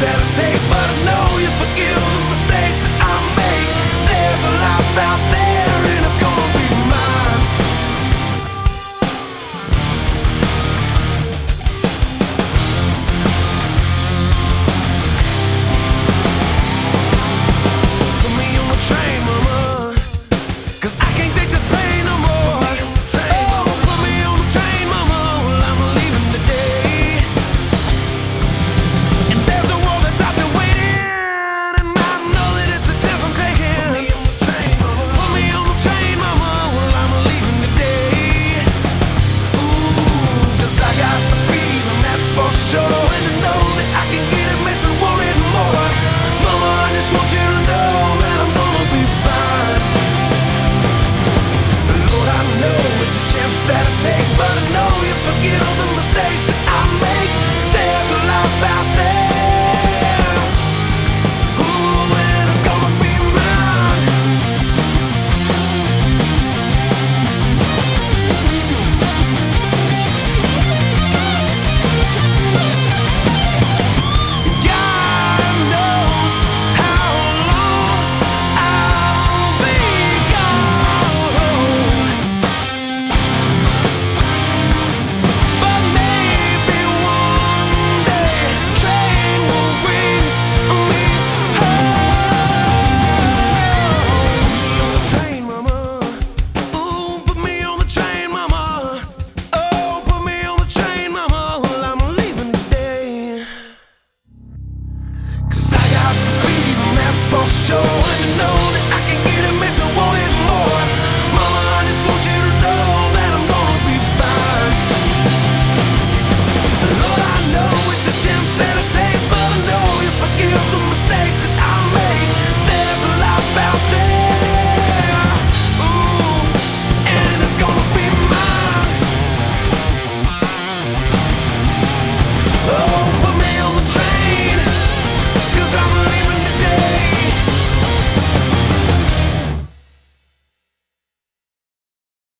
17